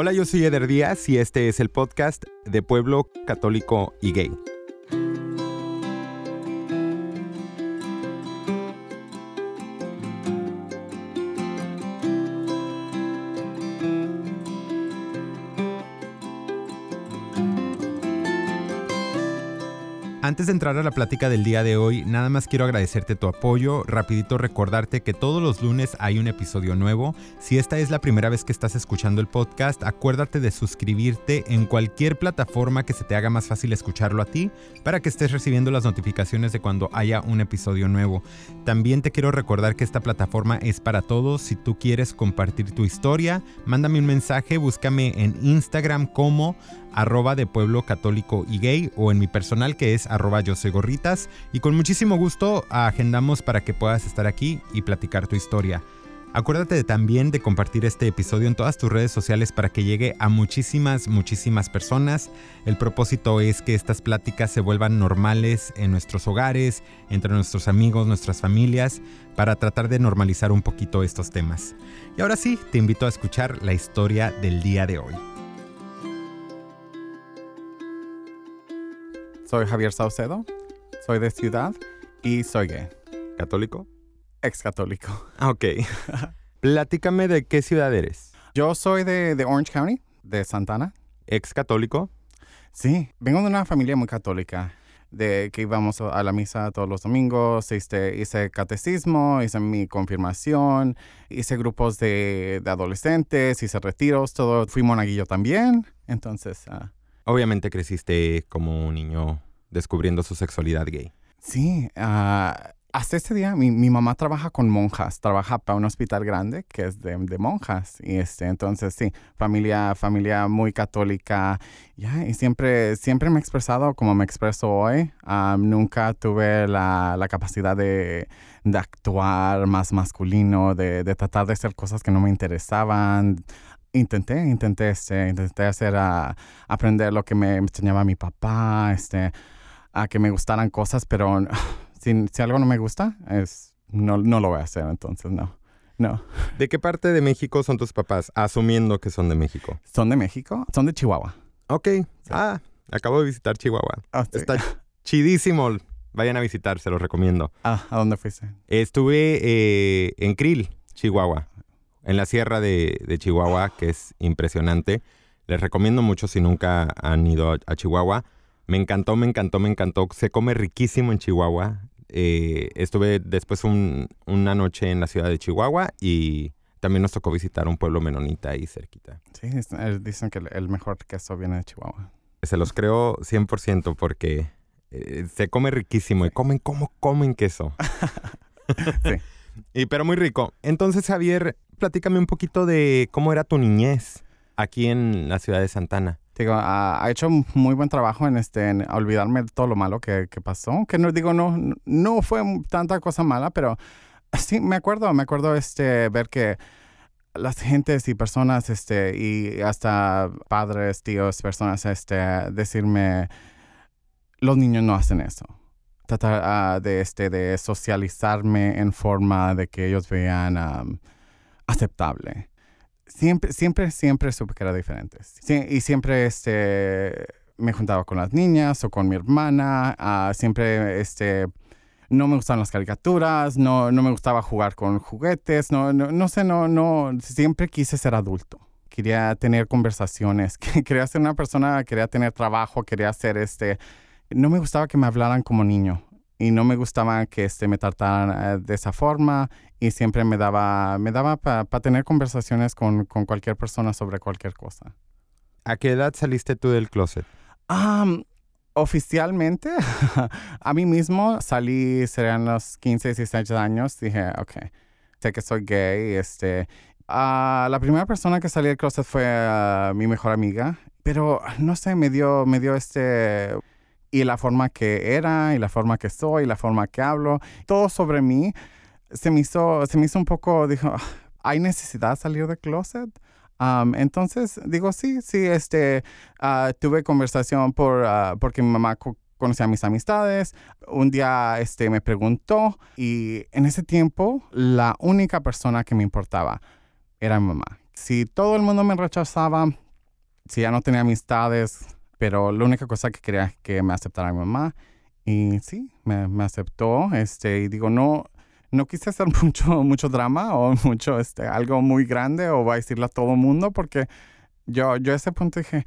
Hola, yo soy Eder Díaz y este es el podcast de Pueblo Católico y Gay. Antes de entrar a la plática del día de hoy, nada más quiero agradecerte tu apoyo, rapidito recordarte que todos los lunes hay un episodio nuevo. Si esta es la primera vez que estás escuchando el podcast, acuérdate de suscribirte en cualquier plataforma que se te haga más fácil escucharlo a ti para que estés recibiendo las notificaciones de cuando haya un episodio nuevo. También te quiero recordar que esta plataforma es para todos. Si tú quieres compartir tu historia, mándame un mensaje, búscame en Instagram como arroba de pueblo católico y gay o en mi personal que es arroba yo gorritas y con muchísimo gusto agendamos para que puedas estar aquí y platicar tu historia. Acuérdate también de compartir este episodio en todas tus redes sociales para que llegue a muchísimas, muchísimas personas. El propósito es que estas pláticas se vuelvan normales en nuestros hogares, entre nuestros amigos, nuestras familias, para tratar de normalizar un poquito estos temas. Y ahora sí, te invito a escuchar la historia del día de hoy. Soy Javier Saucedo, soy de ciudad y soy gay. ¿Católico? Ex católico. Ah, ok. Platícame de qué ciudad eres. Yo soy de, de Orange County, de Santana. ¿Ex católico? Sí, vengo de una familia muy católica, de que íbamos a la misa todos los domingos, este, hice catecismo, hice mi confirmación, hice grupos de, de adolescentes, hice retiros, todo. Fui monaguillo también, entonces... ah, Obviamente creciste como un niño descubriendo su sexualidad gay. Sí, ah, hasta este día mi, mi mamá trabaja con monjas, trabaja para un hospital grande que es de, de monjas. Y este, entonces sí, familia, familia muy católica. Ya, y siempre, siempre me he expresado como me expreso hoy. Ah, nunca tuve la, la capacidad de, de actuar más masculino, de, de tratar de hacer cosas que no me interesaban. Intenté, intenté, este, intenté hacer, a aprender lo que me enseñaba mi papá, este, a que me gustaran cosas, pero si, si algo no me gusta, es, no, no lo voy a hacer, entonces no, no. ¿De qué parte de México son tus papás? Asumiendo que son de México. ¿Son de México? Son de Chihuahua. Ok. Ah, acabo de visitar Chihuahua. Ah, sí. Está chidísimo. Vayan a visitar, se los recomiendo. Ah, ¿a dónde fuiste? Estuve eh, en Krill, Chihuahua, en la sierra de, de Chihuahua, que es impresionante. Les recomiendo mucho si nunca han ido a, a Chihuahua. Me encantó, me encantó, me encantó. Se come riquísimo en Chihuahua. Eh, estuve después un- una noche en la ciudad de Chihuahua y también nos tocó visitar un pueblo menonita ahí cerquita. Sí, dicen que el, el mejor queso viene de Chihuahua. Se los creo 100% porque eh, se come riquísimo y comen como comen queso. Sí. Y pero muy rico. Entonces, Javier, platícame un poquito de cómo era tu niñez aquí en la ciudad de Santana. Digo, ha, hecho muy buen trabajo en este en olvidarme de todo lo malo que, pasó. Que no digo, no, no fue tanta cosa mala, pero sí me acuerdo, me acuerdo este ver que las gentes y personas, este, y hasta padres, tíos, personas, este, decirme, los niños no hacen eso. Tratar ah, de, este, de socializarme en forma de que ellos vean am, aceptable. Siempre, siempre, siempre supe que era diferente. Y siempre, este, me juntaba con las niñas o con mi hermana. ah, siempre, este, no me gustaban las caricaturas, no, no me gustaba jugar con juguetes, no, no, no sé, no, no, siempre quise ser adulto. Quería tener conversaciones, quería ser una persona, quería tener trabajo, quería ser este, no me gustaba que me hablaran como niño y no me gustaba que este, me trataran eh, de esa forma y siempre me daba, me daba para tener conversaciones con, con cualquier persona sobre cualquier cosa. ¿A qué edad saliste tú del closet? Am, oficialmente, a mí mismo salí, serían los 15, 16 años, dije, ok, sé que soy gay, este... ah, la primera persona que salí del closet fue ah, mi mejor amiga, pero no sé, me dio, me dio este... Y la forma que era, y la forma que soy, y la forma que hablo, todo sobre mí, se me hizo, se me hizo un poco, dijo, "Ah, ¿hay necesidad de salir del closet? Entonces, digo, sí, sí, este, ah, tuve conversación por, ah, porque mi mamá co- conocía mis amistades. Un día este, me preguntó y en ese tiempo la única persona que me importaba era mi mamá. Si todo el mundo me rechazaba, si ya no tenía amistades, pero la única cosa que quería es que me aceptara mi mamá. Y sí, me, me aceptó. Este, y digo, no, no quise hacer mucho, mucho drama o mucho, este, algo muy grande o va a decirle a todo el mundo porque yo, yo a ese punto dije,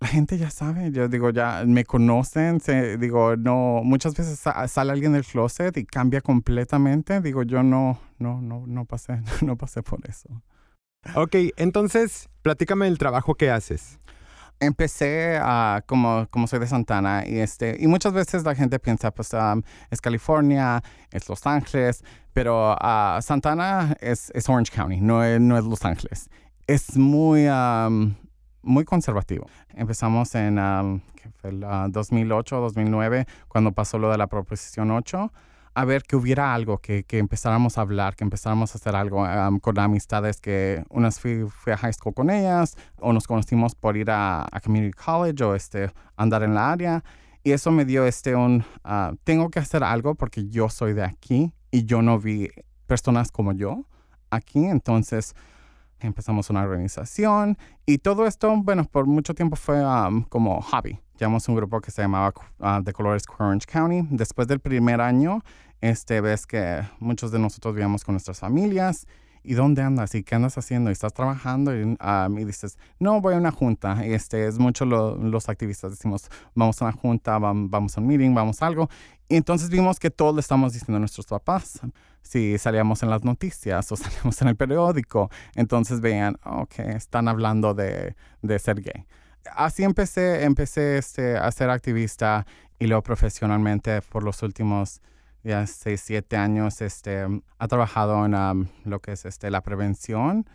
la gente ya sabe, yo digo, ya me conocen, digo, no, muchas veces sale alguien del closet y cambia completamente, digo, yo no, no, no, no pasé, no pasé por eso. Ok, entonces, platícame el trabajo que haces. Empecé a, como, como soy de Santana, y, este, y muchas veces la gente piensa, pues, um, es California, es Los Ángeles, pero uh, Santana es, es, Orange County, no es, no es Los Ángeles. Es muy, um, muy conservativo. Empezamos en um, el, 2008, 2009, cuando pasó lo de la Proposición 8 a ver que hubiera algo, que, que empezáramos a hablar, que empezáramos a hacer algo um, con amistades que unas fui, fui, a high school con ellas o nos conocimos por ir a, a, community college o este, andar en la área. Y eso me dio este un, uh, tengo que hacer algo porque yo soy de aquí y yo no vi personas como yo aquí. Entonces empezamos una organización y todo esto, bueno, por mucho tiempo fue um, como hobby. Llamamos un grupo que se llamaba uh, The Colores Orange County. Después del primer año, este, ves que muchos de nosotros vivíamos con nuestras familias. ¿Y dónde andas? ¿Y qué andas haciendo? ¿Y estás trabajando? Y, um, y dices, no, voy a una junta. Este, es mucho los activistas. Decimos, vamos a una junta, vamos a un meeting, vamos a algo. Y entonces vimos que todo le estamos diciendo a nuestros papás si salíamos en las noticias o salíamos en el periódico, entonces veían, ok, están hablando de, de ser gay. Así empecé, empecé este, a ser activista y luego profesionalmente por los últimos ya 6, 7 años este, ha trabajado en lo que es este, la prevención,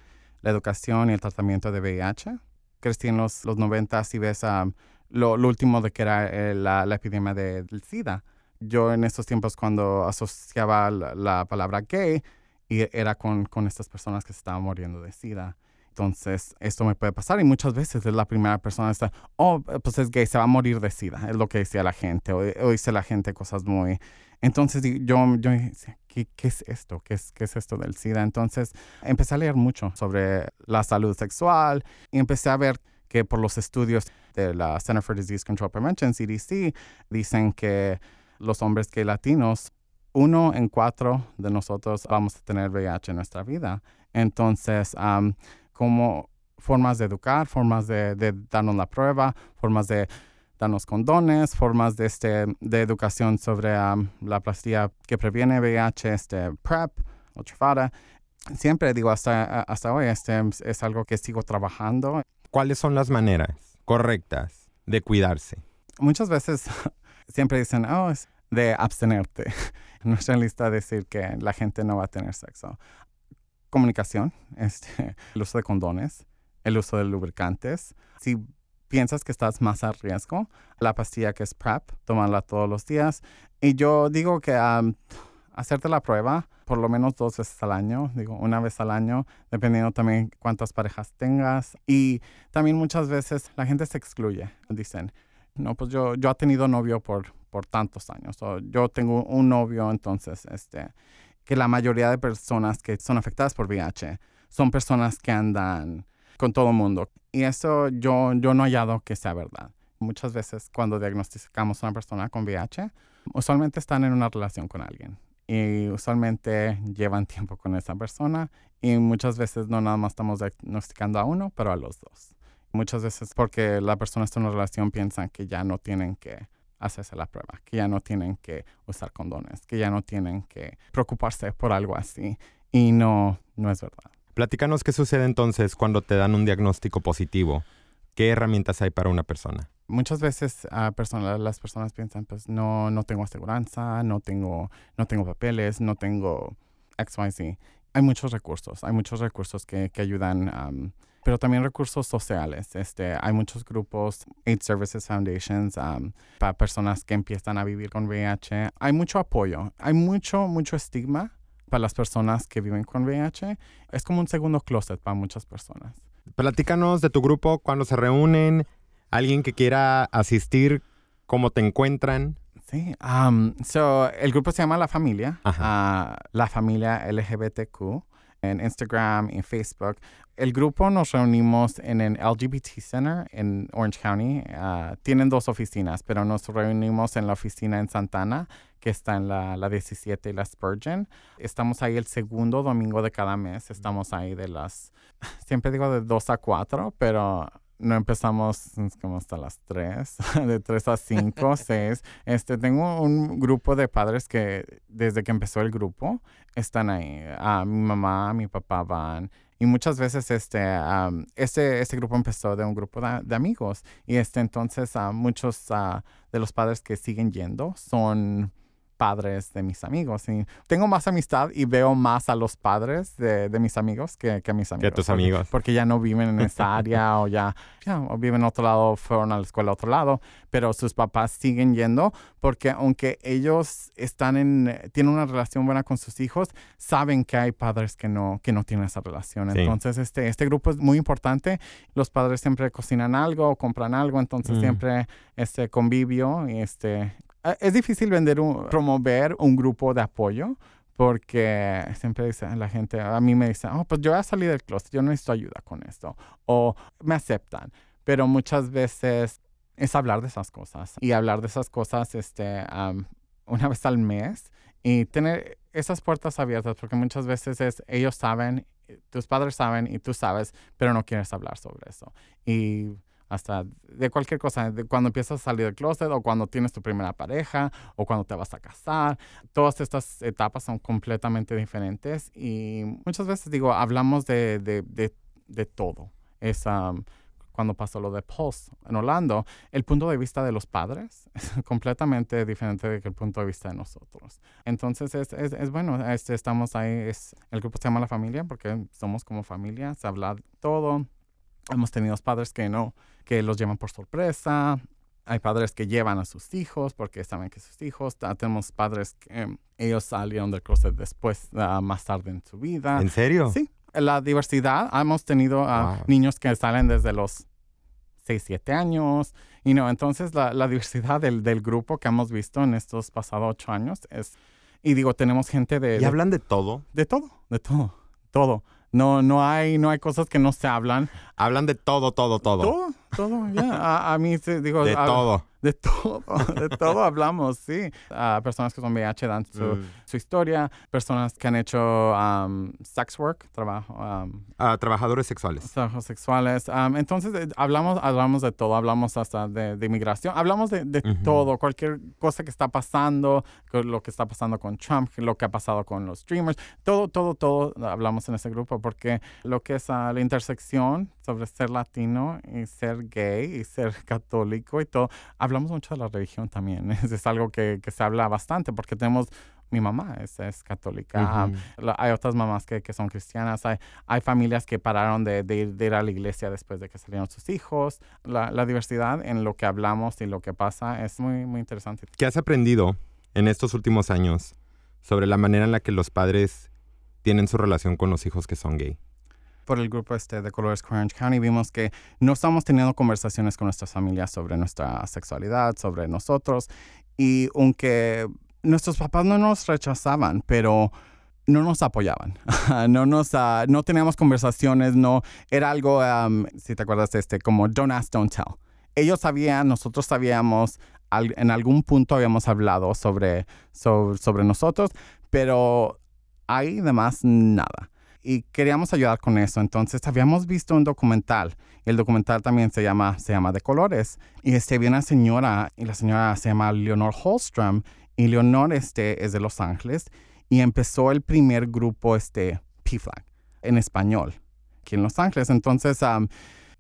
la educación y el tratamiento de VIH. Crecí en los, los 90 y ves um, lo, último de que era eh, la, epidemia de, del SIDA yo en estos tiempos cuando asociaba la, palabra gay y era con, con, estas personas que se estaban muriendo de SIDA. Entonces, esto me puede pasar y muchas veces es la primera persona que está, oh, pues es gay, se va a morir de SIDA, es lo que decía la gente, o, dice la gente cosas muy... Entonces, yo, yo decía, ¿qué, ¿qué, es esto? ¿Qué es, ¿Qué es esto del SIDA? Entonces, empecé a leer mucho sobre la salud sexual y empecé a ver que por los estudios de la Center for Disease Control Prevention, CDC, dicen que los hombres que latinos, uno en cuatro de nosotros vamos a tener VIH en nuestra vida. Entonces, como formas de educar, formas de, darnos la prueba, formas de darnos condones, formas de, este, de educación sobre la plastilla que previene VIH, este PrEP o Trifada. Siempre digo, hasta, hasta hoy este, es algo que sigo trabajando. ¿Cuáles son las maneras correctas de cuidarse? Muchas veces siempre dicen, oh, es de abstenerte. No Nuestra lista decir que la gente no va a tener sexo. Comunicación, este, el uso de condones, el uso de lubricantes. Si piensas que estás más a riesgo, la pastilla que es PrEP, tomarla todos los días. Y yo digo que hacerte la prueba por lo menos dos veces al año, digo una vez al año, dependiendo también cuántas parejas tengas. Y también muchas veces la gente se excluye. Dicen, no, pues yo, yo he tenido novio por, por tantos años. yo tengo un novio, entonces, este, que la mayoría de personas que son afectadas por VIH son personas que andan con todo el mundo. Y eso yo, yo no he hallado que sea verdad. Muchas veces cuando diagnosticamos a una persona con VIH, usualmente están en una relación con alguien. Y usualmente llevan tiempo con esa persona y muchas veces no nada más estamos diagnosticando a uno, pero a los dos. Muchas veces porque la persona está en una relación piensan que ya no tienen que hacerse la prueba, que ya no tienen que usar condones, que ya no tienen que preocuparse por algo así. Y no, no es verdad. Platícanos qué sucede entonces cuando te dan un diagnóstico positivo. ¿Qué herramientas hay para una persona? Muchas veces uh, las personas piensan, pues no, no tengo aseguranza, no tengo, no tengo papeles, no tengo XYZ. Hay muchos recursos, hay muchos recursos que, que ayudan pero también recursos sociales. Este, hay muchos grupos, AIDS Services Foundations, um, para personas que empiezan a vivir con VIH. Hay mucho apoyo, hay mucho, mucho estigma para las personas que viven con VIH. Es como un segundo closet para muchas personas. Platícanos de tu grupo, cuando se reúnen, alguien que quiera asistir, cómo te encuentran. Sí, um, so, el grupo se llama La Familia, uh, La Familia LGBTQ en Instagram, en Facebook el grupo nos reunimos en el LGBT Center en Orange County. Ah, tienen dos oficinas, pero nos reunimos en la oficina en Santana, que está en la, la 17 y la Spurgeon. Estamos ahí el segundo domingo de cada mes. Estamos ahí de las, siempre digo de 2 a 4, pero no empezamos como hasta las 3, de 3 a 5, 6. Este, tengo un grupo de padres que desde que empezó el grupo están ahí. a mi mamá, mi papá van. Y muchas veces este, este, este grupo empezó de un grupo de, amigos. Y este, entonces muchos ah, de los padres que siguen yendo son padres de mis amigos. Y tengo más amistad y veo más a los padres de, mis amigos que, que, a mis amigos. Que tus amigos. Porque, ya no viven en esa área o ya, o viven en otro lado, fueron a la escuela a otro lado, pero sus papás siguen yendo porque aunque ellos están en, tienen una relación buena con sus hijos, saben que hay padres que no, que no tienen esa relación. Entonces, este, este grupo es muy importante. Los padres siempre cocinan algo compran algo, entonces mm. siempre este convivio y este es difícil vender un, promover un grupo de apoyo porque siempre dice la gente, a mí me dicen, oh, pues yo voy a salir del closet, yo no necesito ayuda con esto, o me aceptan, pero muchas veces es hablar de esas cosas y hablar de esas cosas este, una vez al mes y tener esas puertas abiertas, porque muchas veces es, ellos saben, tus padres saben y tú sabes, pero no quieres hablar sobre eso. Y hasta de cualquier cosa, de cuando empiezas a salir del closet o cuando tienes tu primera pareja o cuando te vas a casar. Todas estas etapas son completamente diferentes y muchas veces digo, hablamos de, de, de, de todo. Es cuando pasó lo de Pulse en Orlando, el punto de vista de los padres es completamente diferente del punto de vista de nosotros. Entonces es, es, es bueno, este, estamos ahí, es, el grupo se llama La Familia porque somos como familia, se habla todo. Hemos tenido padres que no, que los llevan por sorpresa. Hay padres que llevan a sus hijos porque saben que sus hijos. Tenemos padres que em, ellos salieron del closet después, uh, más tarde en su vida. ¿En serio? Sí. La diversidad, hemos tenido uh, niños que salen desde los 6, 7 años. Y no, entonces la, la diversidad del, del, grupo que hemos visto en estos pasados 8 años es... Y digo, tenemos gente de... ¿Y hablan de todo? De todo, de todo, todo. No, no hay, no hay cosas que no se hablan. Hablan de todo, todo, todo. Todo, todo, ya. A, mí, digo... De todo. De todo, de todo hablamos, sí. A personas que son VIH dan su, mm. Su, historia, personas que han hecho um, sex work, trabajo. Um, trabajadores sexuales. Trabajos sexuales. Um, entonces, eh, hablamos, hablamos de todo, hablamos hasta de, de inmigración, hablamos de, de todo, cualquier cosa que está pasando, lo que está pasando con Trump, lo que ha pasado con los streamers, todo, todo, todo hablamos en ese grupo, porque lo que es la intersección sobre ser latino y ser gay y ser católico y todo, hablamos mucho de la religión también. Es, algo que, que, se habla bastante porque tenemos, mi mamá es, es católica, hay otras mamás que, que, son cristianas, hay, hay familias que pararon de, de, ir, a la iglesia después de que salieron sus hijos. La, la, diversidad en lo que hablamos y lo que pasa es muy, muy interesante. ¿Qué has aprendido en estos últimos años sobre la manera en la que los padres tienen su relación con los hijos que son gay? por el grupo este de Colores Orange County vimos que no estamos teniendo conversaciones con nuestras familias sobre nuestra sexualidad, sobre nosotros. Y aunque nuestros papás no nos rechazaban, pero no nos apoyaban, no nos, uh, no teníamos conversaciones, no, era algo, um, si te acuerdas, este, como don't ask, don't tell. Ellos sabían, nosotros sabíamos, en algún punto habíamos hablado sobre, sobre, sobre nosotros, pero ahí demás nada y queríamos ayudar con eso. Entonces habíamos visto un documental. El documental también se llama, se llama De Colores. Y este, había una señora, y la señora se llama Leonor Holstrom. Y Leonor este, es de Los Ángeles. Y empezó el primer grupo este, P-Flag en español aquí en Los Ángeles. Entonces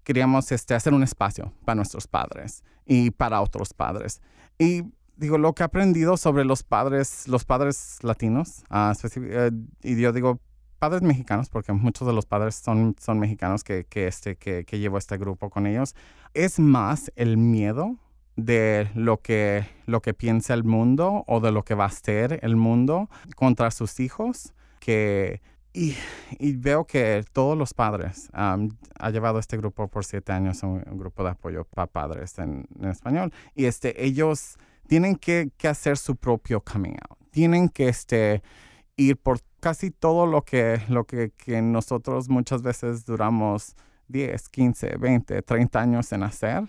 queríamos este, hacer un espacio para nuestros padres y para otros padres. Y digo, lo que he aprendido sobre los padres, los padres latinos, uh, y yo digo padres mexicanos, porque muchos de los padres son, son mexicanos que, que, este, que, que llevo este grupo con ellos, es más el miedo de lo que, lo que piensa el mundo o de lo que va a ser el mundo contra sus hijos que... Y, y veo que todos los padres han llevado este grupo por siete años, un, grupo de apoyo para padres en, en, español, y este, ellos tienen que, que hacer su propio coming out. Tienen que este, ir por casi todo lo que, lo que, que nosotros muchas veces duramos 10, 15, 20, 30 años en hacer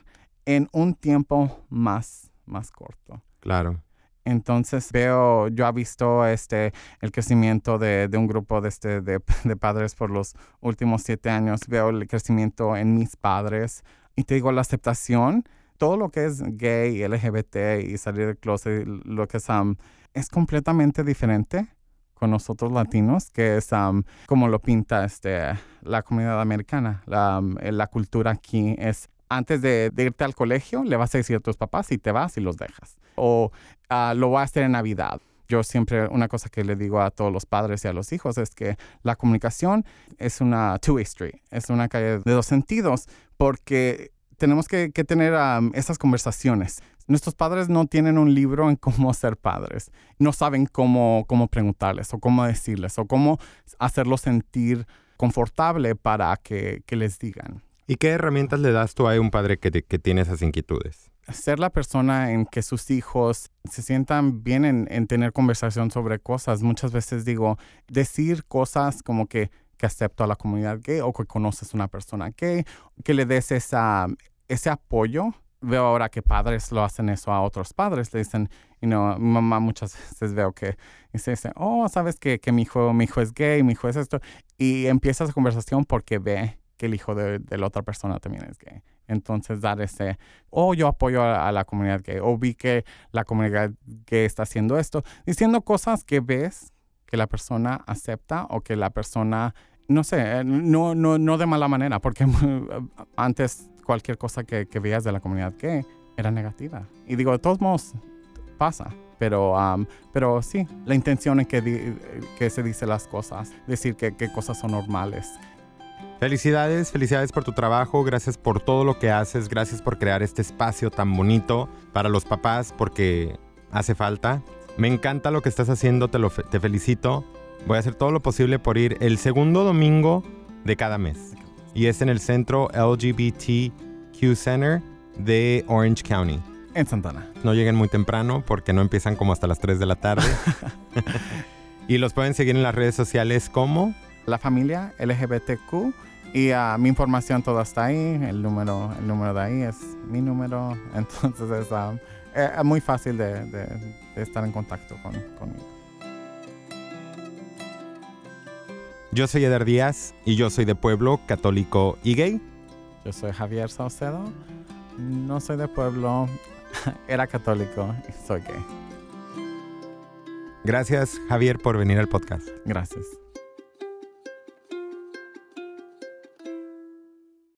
en un tiempo más, más corto. Claro. Entonces veo, yo he visto este, el crecimiento de, de un grupo de, este, de, de, padres por los últimos siete años, veo el crecimiento en mis padres y te digo, la aceptación, todo lo que es gay, LGBT y salir del closet, lo que es, um, es completamente diferente con nosotros latinos, que es um, como lo pinta este, la comunidad americana. La, um, la cultura aquí es antes de, irte al colegio, le vas a decir a tus papás y te vas y los dejas. O uh, lo vas a hacer en Navidad. Yo siempre, una cosa que le digo a todos los padres y a los hijos es que la comunicación es una two-way street, es una calle de dos sentidos, porque tenemos que, que tener um, esas conversaciones. Nuestros padres no tienen un libro en cómo ser padres. No saben cómo, cómo preguntarles o cómo decirles o cómo hacerlos sentir confortable para que, que les digan. ¿Y qué herramientas le das tú a un padre que, que tiene esas inquietudes? Ser la persona en que sus hijos se sientan bien en, en, tener conversación sobre cosas. Muchas veces digo, decir cosas como que, que acepto a la comunidad gay o que conoces una persona gay, que le des esa, ese apoyo. Veo ahora que padres lo hacen eso a otros padres. Le dicen, know, mi mamá muchas veces veo que dice, oh, sabes que, que mi, hijo, mi hijo es gay, mi hijo es esto. Y empieza esa conversación porque ve que el hijo de, la otra persona también es gay. Entonces, dar ese, oh, yo apoyo a, a, la comunidad gay, o vi que la comunidad gay está haciendo esto, diciendo cosas que ves que la persona acepta o que la persona, no sé, no, no, no de mala manera, porque antes cualquier cosa que, que veías de la comunidad gay era negativa. Y digo, de todos modos, pasa. Pero, um, pero sí, la intención en que, di, que se dice las cosas, decir que, que cosas son normales, Felicidades, felicidades por tu trabajo, gracias por todo lo que haces, gracias por crear este espacio tan bonito para los papás porque hace falta. Me encanta lo que estás haciendo, te, lo fe te felicito. Voy a hacer todo lo posible por ir el segundo domingo de cada mes. Y es en el centro LGBTQ Center de Orange County. En Santana. No lleguen muy temprano porque no empiezan como hasta las 3 de la tarde. y los pueden seguir en las redes sociales como la familia LGBTQ y uh, mi información toda está ahí, el número, el número de ahí es mi número, entonces es, uh, es muy fácil de, de, de, estar en contacto con, conmigo. Yo soy Eder Díaz y yo soy de pueblo católico y gay. Yo soy Javier Saucedo, no soy de pueblo, era católico y soy gay. Gracias Javier por venir al podcast. Gracias.